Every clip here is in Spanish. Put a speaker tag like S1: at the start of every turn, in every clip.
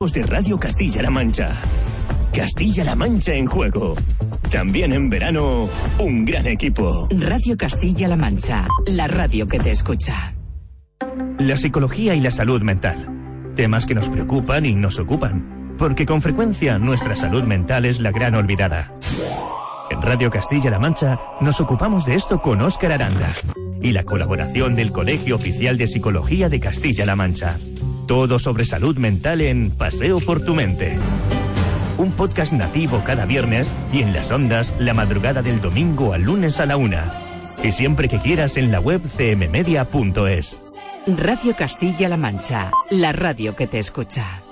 S1: de Radio Castilla-La Mancha. Castilla-La Mancha en juego. También en verano, un gran equipo.
S2: Radio Castilla-La Mancha, la radio que te escucha.
S3: La psicología y la salud mental. Temas que nos preocupan y nos ocupan. Porque con frecuencia nuestra salud mental es la gran olvidada. En Radio Castilla-La Mancha nos ocupamos de esto con Óscar Aranda y la colaboración del Colegio Oficial de Psicología de Castilla-La Mancha. Todo sobre salud mental en Paseo por tu mente. Un podcast nativo cada viernes y en las ondas la madrugada del domingo al lunes a la una. Y siempre que quieras en la web cmmedia.es.
S2: Radio Castilla-La Mancha, la radio que te escucha.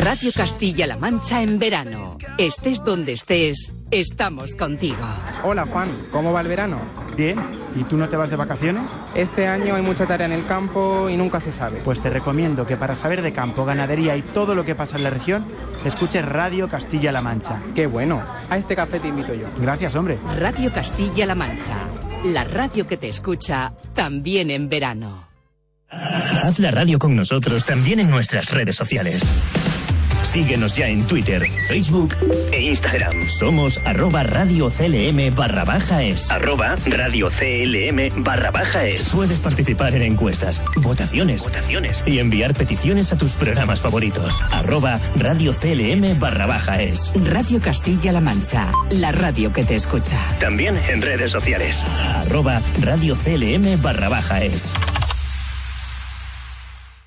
S2: Radio Castilla-La Mancha en verano. Estés donde estés, estamos contigo.
S4: Hola Juan, ¿cómo va el verano?
S5: Bien, ¿y tú no te vas de vacaciones?
S4: Este año hay mucha tarea en el campo y nunca se sabe.
S5: Pues te recomiendo que para saber de campo, ganadería y todo lo que pasa en la región, escuches Radio Castilla-La Mancha.
S4: Qué bueno, a este café te invito yo.
S5: Gracias, hombre.
S2: Radio Castilla-La Mancha, la radio que te escucha también en verano.
S1: Haz la radio con nosotros también en nuestras redes sociales. Síguenos ya en Twitter, Facebook e Instagram. Somos arroba radio CLM barra baja es. Arroba radio CLM barra baja es. Puedes participar en encuestas, votaciones, votaciones y enviar peticiones a tus programas favoritos. Arroba radio CLM barra baja es.
S2: Radio Castilla-La Mancha, la radio que te escucha.
S1: También en redes sociales. Arroba radio CLM barra baja es.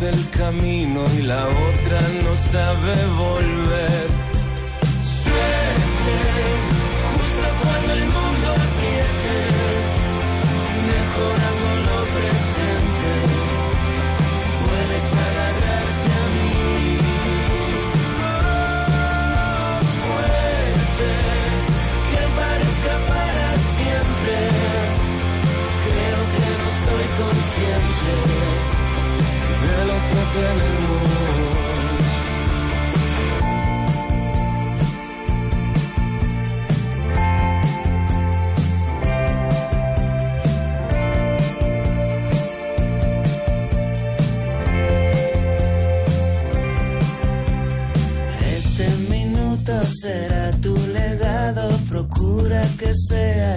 S6: del camino y la otra no sabe volver. Suerte. Este minuto será tu legado, procura que sea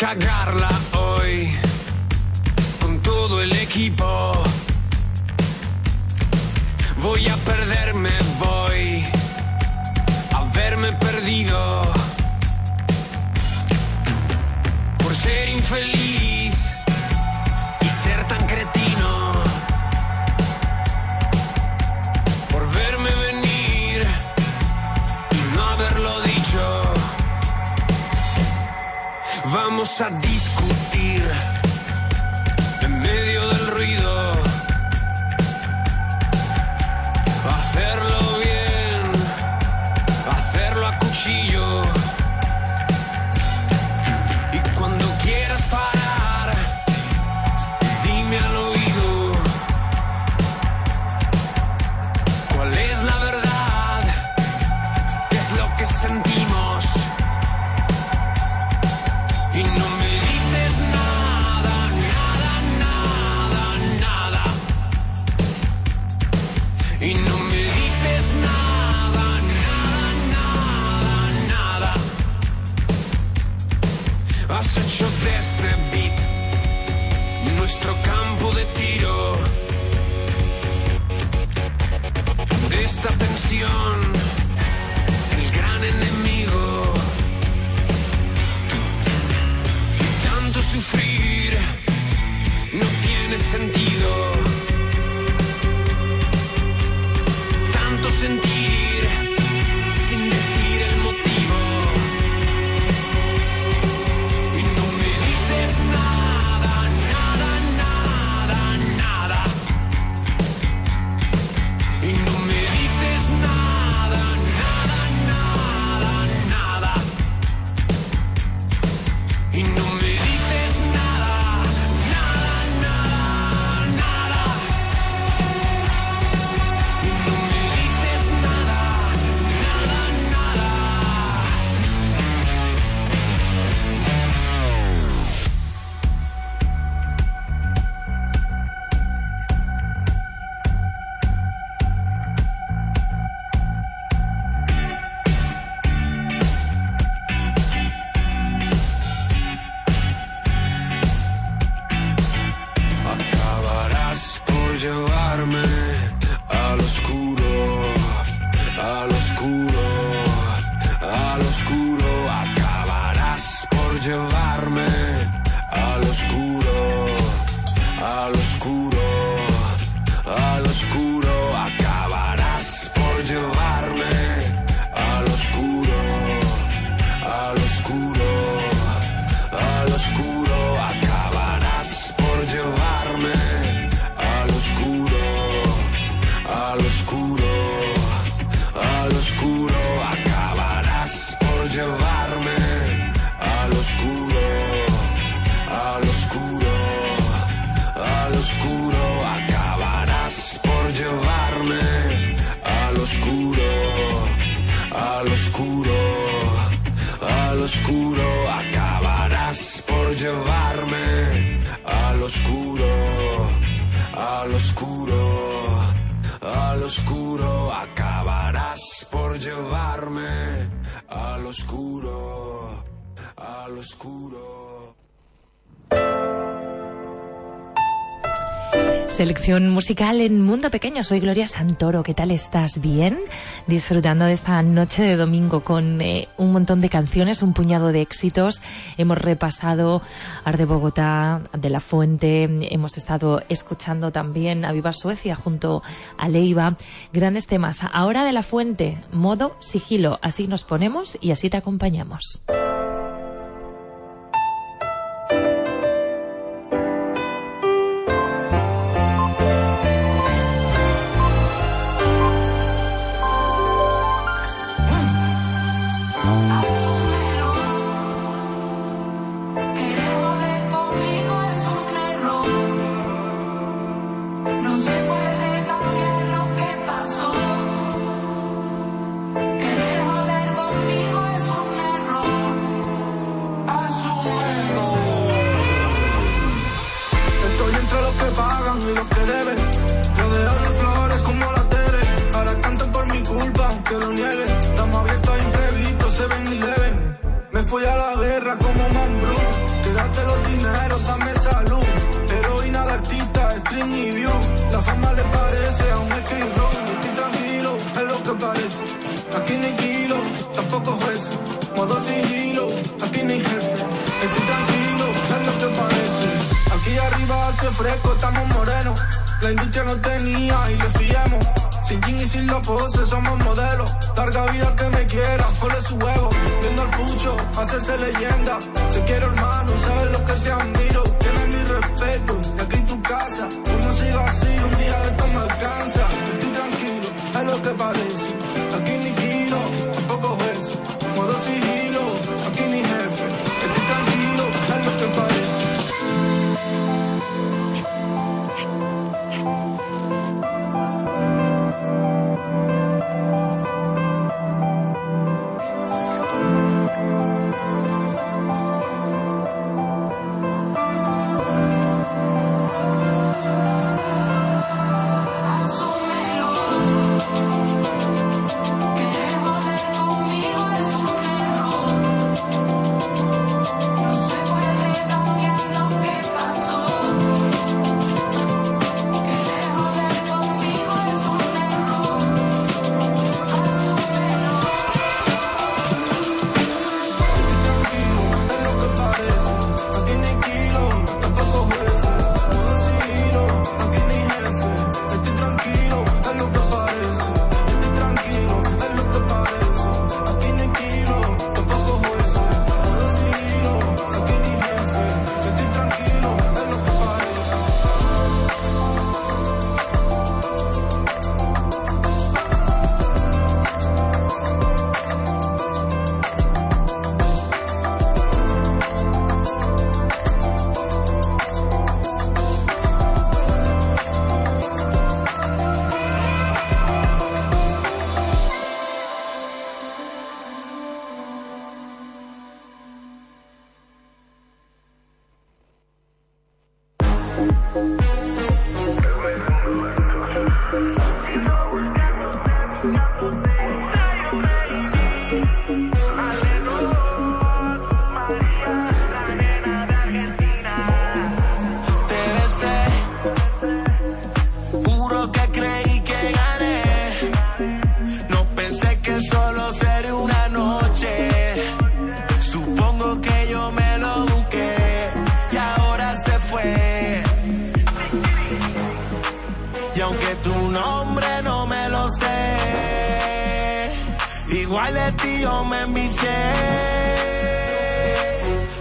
S7: cagarla oh. school
S8: Selección musical en Mundo Pequeño. Soy Gloria Santoro. ¿Qué tal estás? ¿Bien? Disfrutando de esta noche de domingo con eh, un montón de canciones, un puñado de éxitos. Hemos repasado Ar de Bogotá, De La Fuente. Hemos estado escuchando también a Viva Suecia junto a Leiva. Grandes temas. Ahora De La Fuente, modo sigilo. Así nos ponemos y así te acompañamos.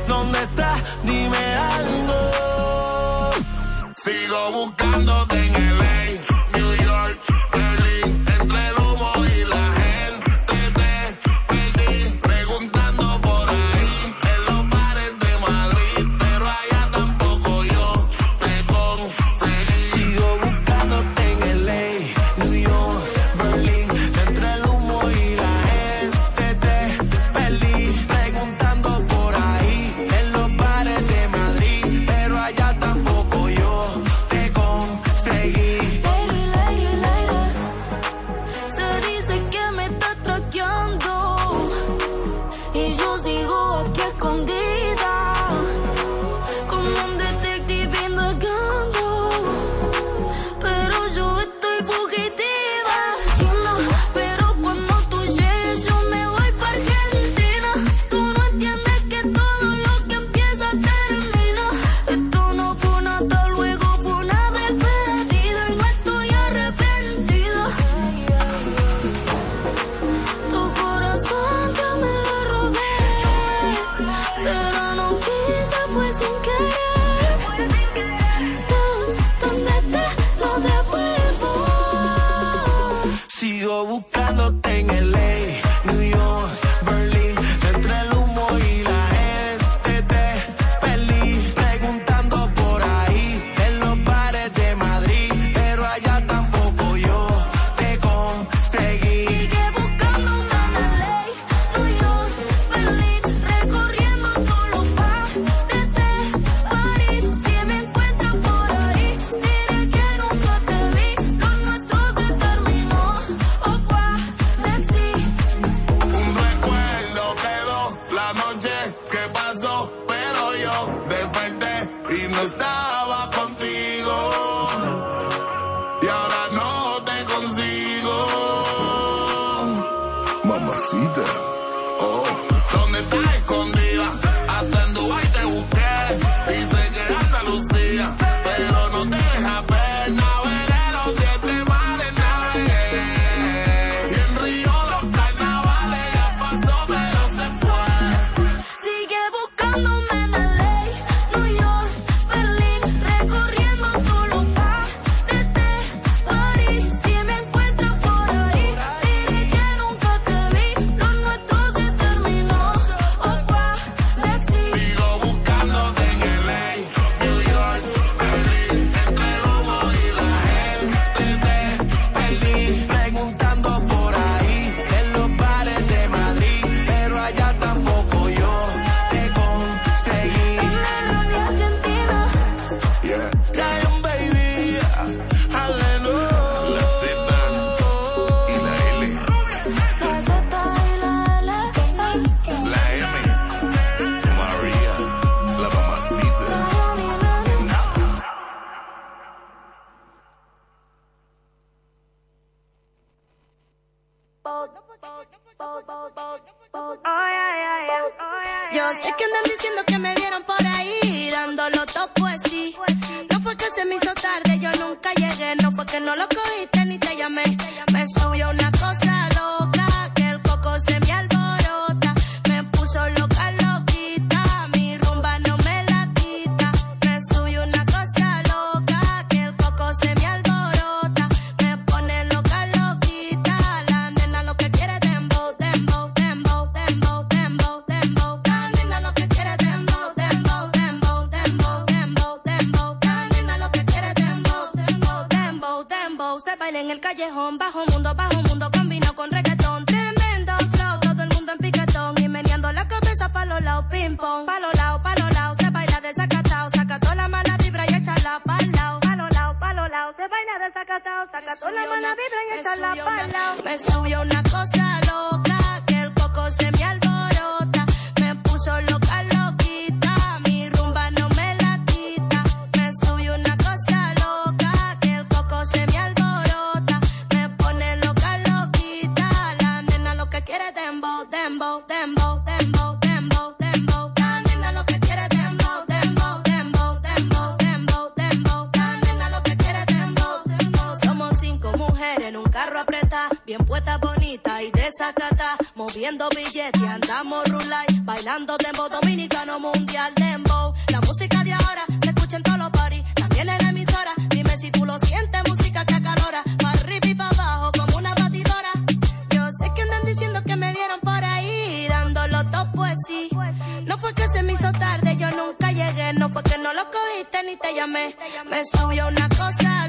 S9: ¿Dónde estás? Dime algo. Sigo buscándote Yo
S10: sé que andan diciendo que me vieron por ahí, dándolo todo pues sí. No fue que se me hizo tarde, yo nunca llegué, no fue que no lo cogiste ni te llamé. Me subió una cosa. callejón, bajo mundo, bajo mundo, combino con reggaetón. Tremendo flow, todo el mundo en piquetón y meneando la cabeza pa' los lados, ping pong. Pa' los lados, pa' los lados, se baila desacatado, saca toda la mala vibra y échala pa'l lado. Pa' los lados, pa' los lados, se baila desacatado, saca toda la mala vibra y échala pa'l lado. Me subió una cosa. desacata, moviendo billetes, andamos rulay, bailando tempo dominicano mundial dembow. La música de ahora se escucha en todos los parties, también en la emisora. Dime si tú lo sientes, música que acalora, para arriba y para abajo como una batidora. Yo sé que andan diciendo que me vieron por ahí, dando los dos pues sí. No fue que se me hizo tarde, yo nunca llegué, no fue que no lo cogiste ni te llamé. Me subió una cosa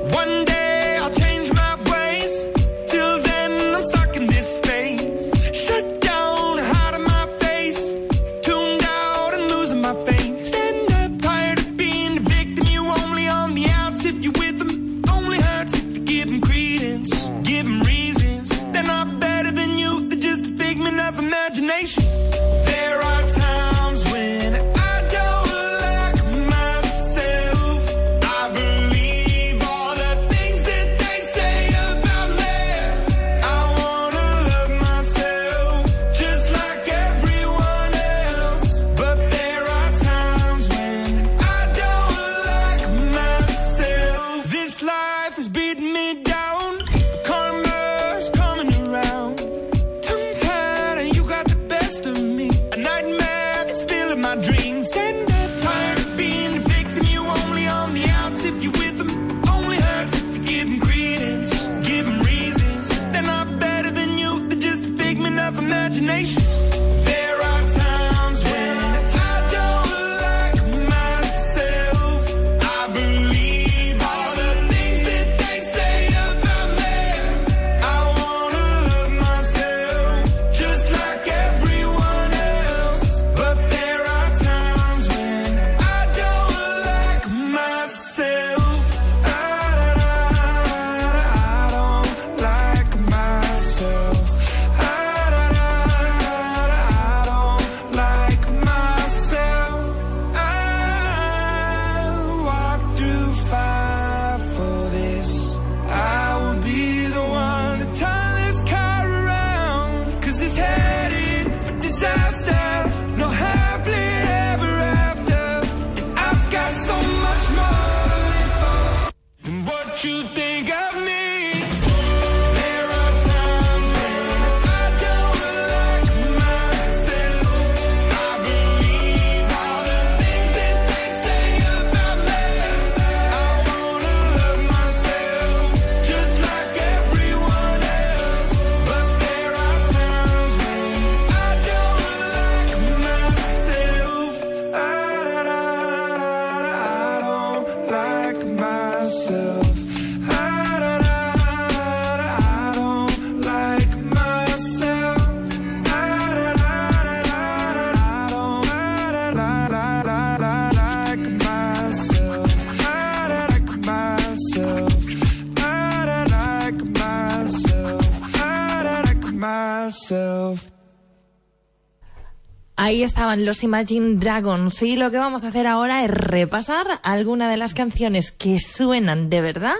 S8: Ahí estaban los Imagine Dragons y lo que vamos a hacer ahora es repasar alguna de las canciones que suenan de verdad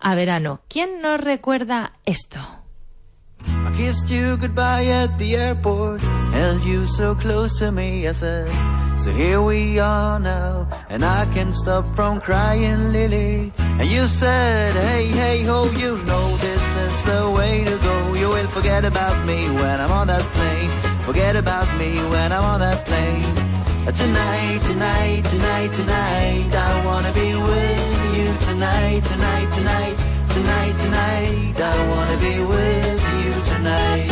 S8: a verano. ¿Quién nos recuerda esto?
S11: I kissed you goodbye at the airport, held you so close to me. I said, So here we are now, and I can't stop from crying, Lily. And you said, Hey, hey, ho, you know this is the way to go. You will forget about me when I'm on that plane. Forget about me when I'm on that plane. Uh, Tonight, tonight, tonight, tonight, I wanna be with you tonight, tonight, tonight, tonight, tonight. I wanna be with you tonight.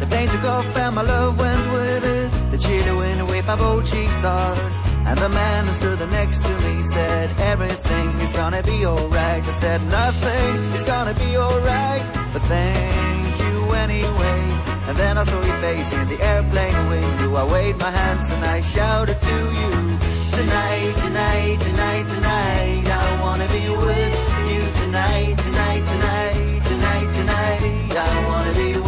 S11: The plane took off and my love went with it. The cheetah went away, my both cheeks hard. And the man who stood next to me said, everything is gonna be alright. I said, nothing is gonna be alright, but thank you anyway. And then I saw your face in the airplane window. I waved my hands and I shouted to you, tonight, tonight, tonight, tonight. I wanna be with you tonight, tonight, tonight, tonight, tonight. I wanna be with you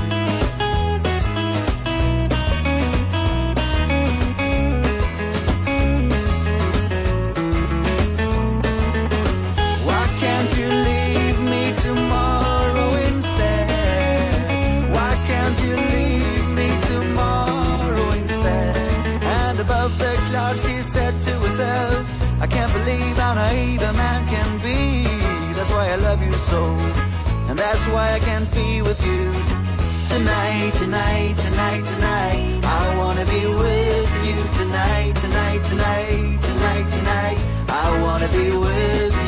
S11: why I can't be with you. Tonight, tonight, tonight, tonight. I wanna be with you tonight, tonight, tonight, tonight, tonight. I wanna be with you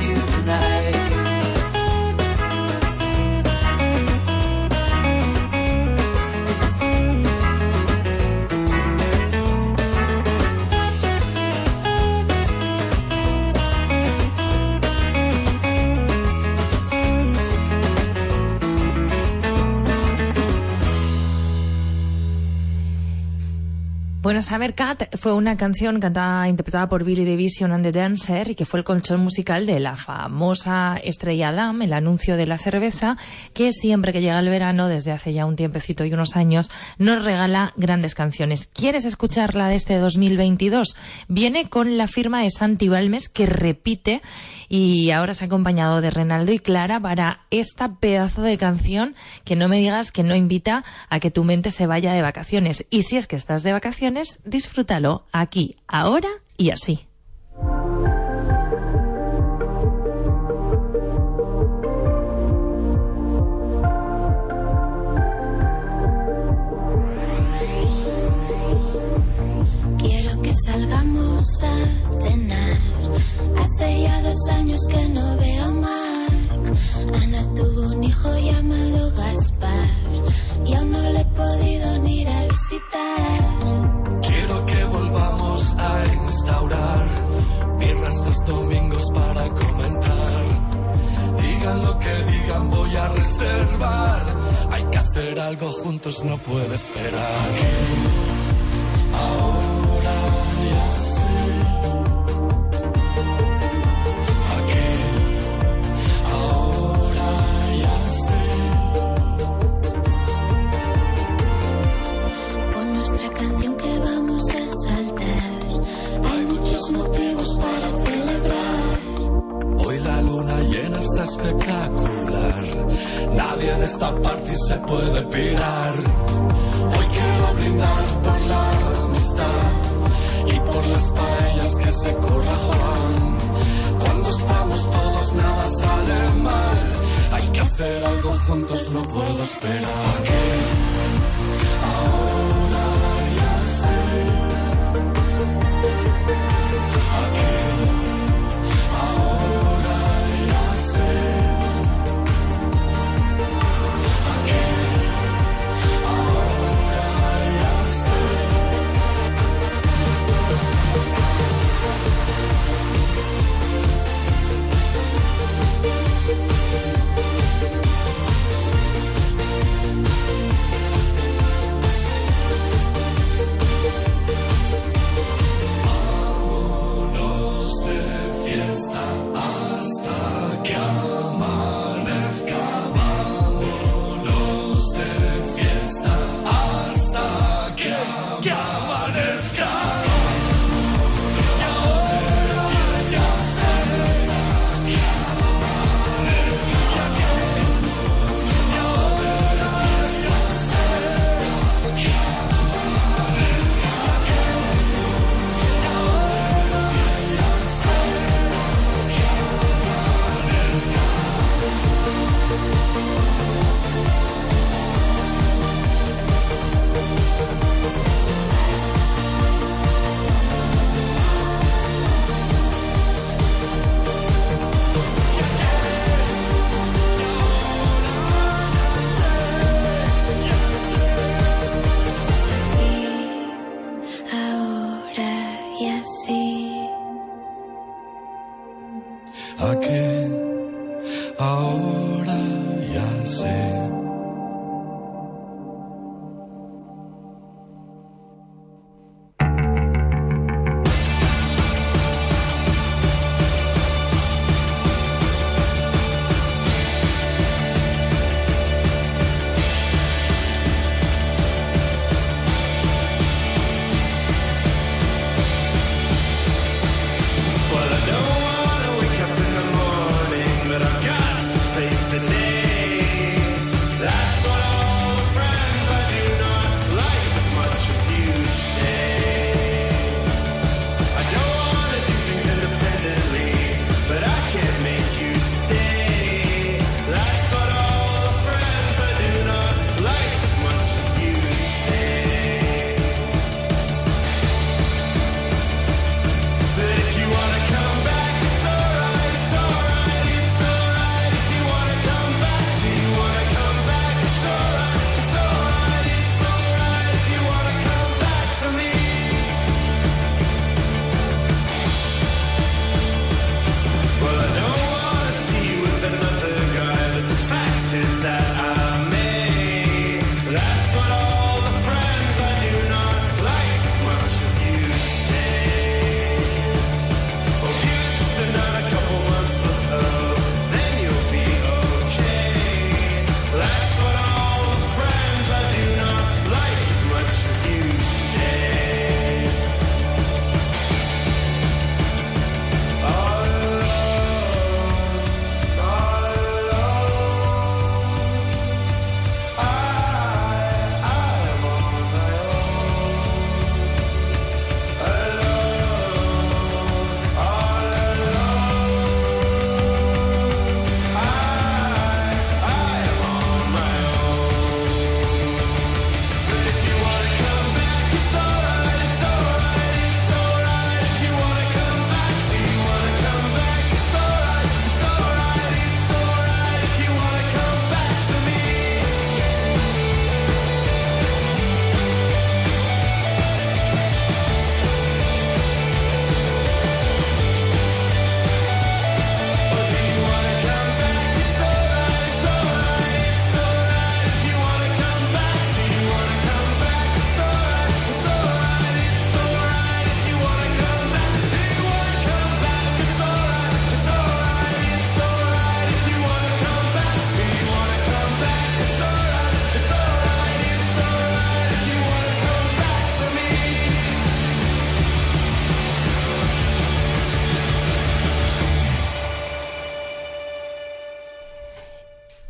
S8: Summer Cat fue una canción cantada, interpretada por Billy Division and the Dancer y que fue el colchón musical de la famosa estrella Dam, el anuncio de la cerveza, que siempre que llega el verano, desde hace ya un tiempecito y unos años, nos regala grandes canciones. ¿Quieres escucharla de este 2022? Viene con la firma de Santi Balmes que repite y ahora se ha acompañado de Renaldo y Clara para esta pedazo de canción que no me digas que no invita a que tu mente se vaya de vacaciones. Y si es que estás de vacaciones, disfrútalo aquí, ahora y así.
S12: Quiero que salgamos a cenar. Dos años que no veo a Mark. Ana tuvo un hijo llamado Gaspar. Y aún no le he podido ni ir a visitar.
S13: Quiero que volvamos a instaurar viernes los domingos para comentar. Digan lo que digan, voy a reservar. Hay que hacer algo juntos, no puede esperar. Ahora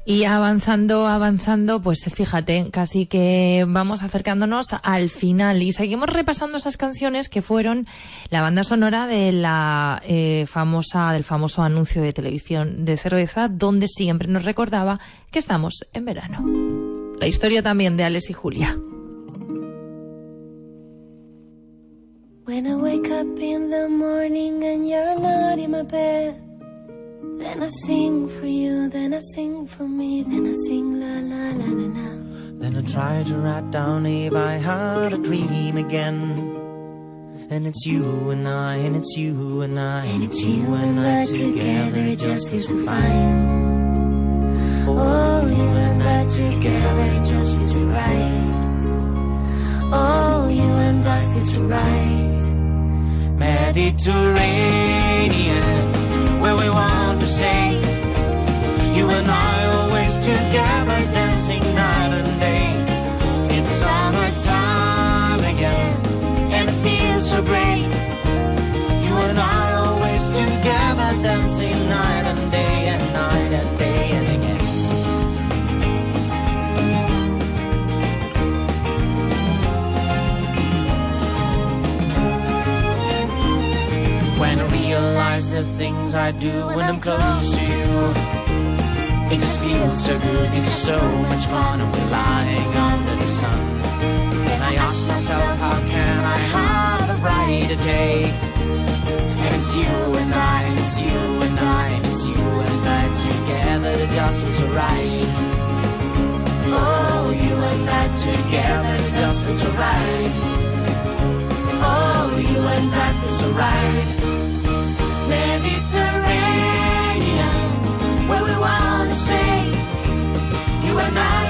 S13: Y
S8: avanzando, avanzando, pues fíjate, casi que vamos acercándonos al final y seguimos repasando esas canciones que fueron la banda sonora de la eh, famosa, del famoso anuncio de televisión de cerveza, donde siempre nos recordaba que estamos en verano. La historia también de Alex y Julia.
S12: When I wake up in the morning and you're not in my bed, then I sing for you, then I sing for me, then I sing la la la la la.
S14: Then I try to write down if I had a dream again. And it's you and I, and it's you and I, and it's you and I together, it just feels so oh, oh, fine.
S12: Oh, you and I together, it just feels so right. Oh, you and I feel so right.
S14: Mediterranean, where we want to say, you and I the things I do when I'm close to you, it just feels so good. It's so much fun. We're lying under the sun. And I ask myself, how can I have a brighter day? And it's you and I, and it's you and I, and it's you and I together. It just feels right. Oh, you and I together, it just feels right. Oh, you and I feel so right. Mediterranean, where we wanna stay. You and I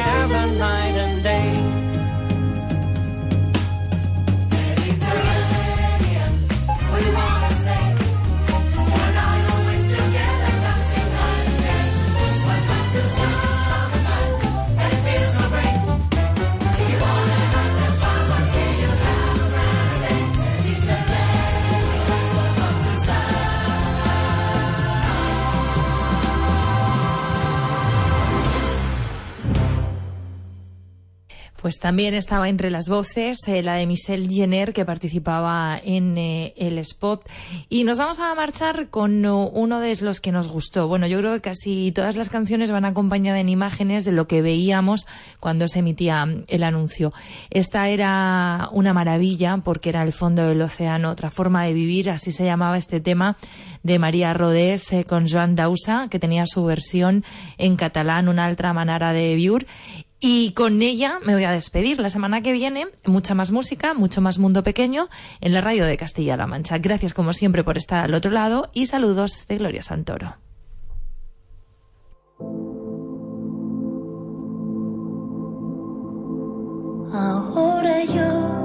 S14: I
S8: Pues también estaba entre las voces eh, la de Michelle Jenner que participaba en eh, el spot. Y nos vamos a marchar con oh, uno de los que nos gustó. Bueno, yo creo que casi todas las canciones van acompañadas en imágenes de lo que veíamos cuando se emitía mm, el anuncio. Esta era una maravilla porque era el fondo del océano, otra forma de vivir, así se llamaba este tema de María Rodés eh, con Joan Dausa, que tenía su versión en catalán, una altra manera de vivir. Y con ella me voy a despedir. La semana que viene, mucha más música, mucho más mundo pequeño en la radio de Castilla-La Mancha. Gracias como siempre por estar al otro lado y saludos de Gloria Santoro.
S12: Ahora yo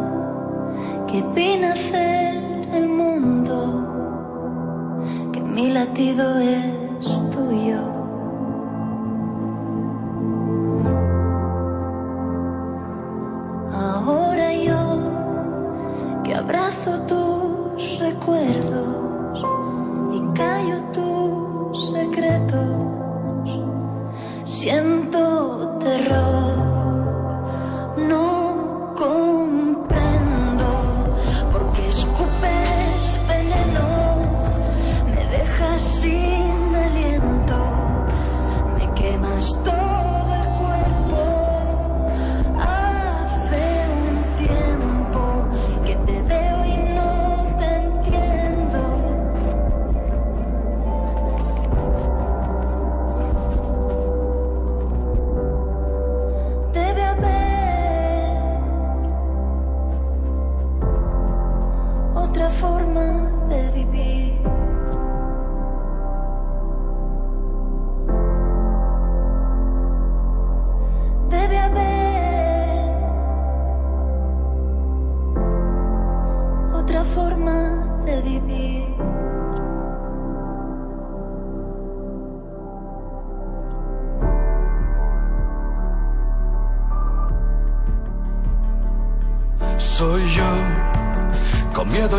S12: que vine a hacer el mundo, que mi latido es tuyo. Ahora yo que abrazo tus recuerdos y callo tus secretos, siento terror no comprendo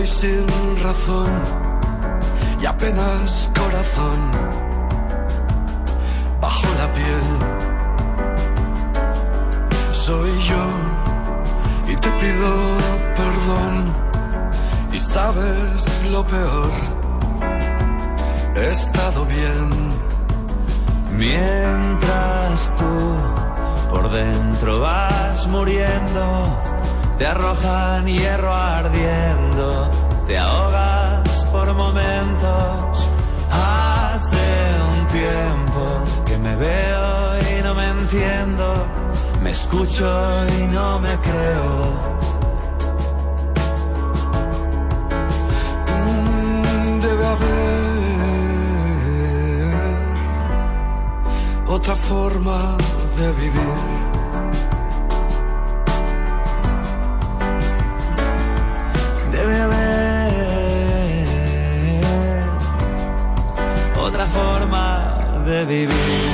S12: sin
S13: razón, y apenas corazón bajo la piel. Soy yo, y te pido perdón, y sabes lo peor, he estado bien.
S15: Mientras tú por dentro vas muriendo, te arrojan hierro ardiendo, te ahogas por momentos. Hace un tiempo que me veo y no me entiendo, me escucho y no me creo.
S13: Mm, Debe haber otra forma de vivir.
S15: Vivir.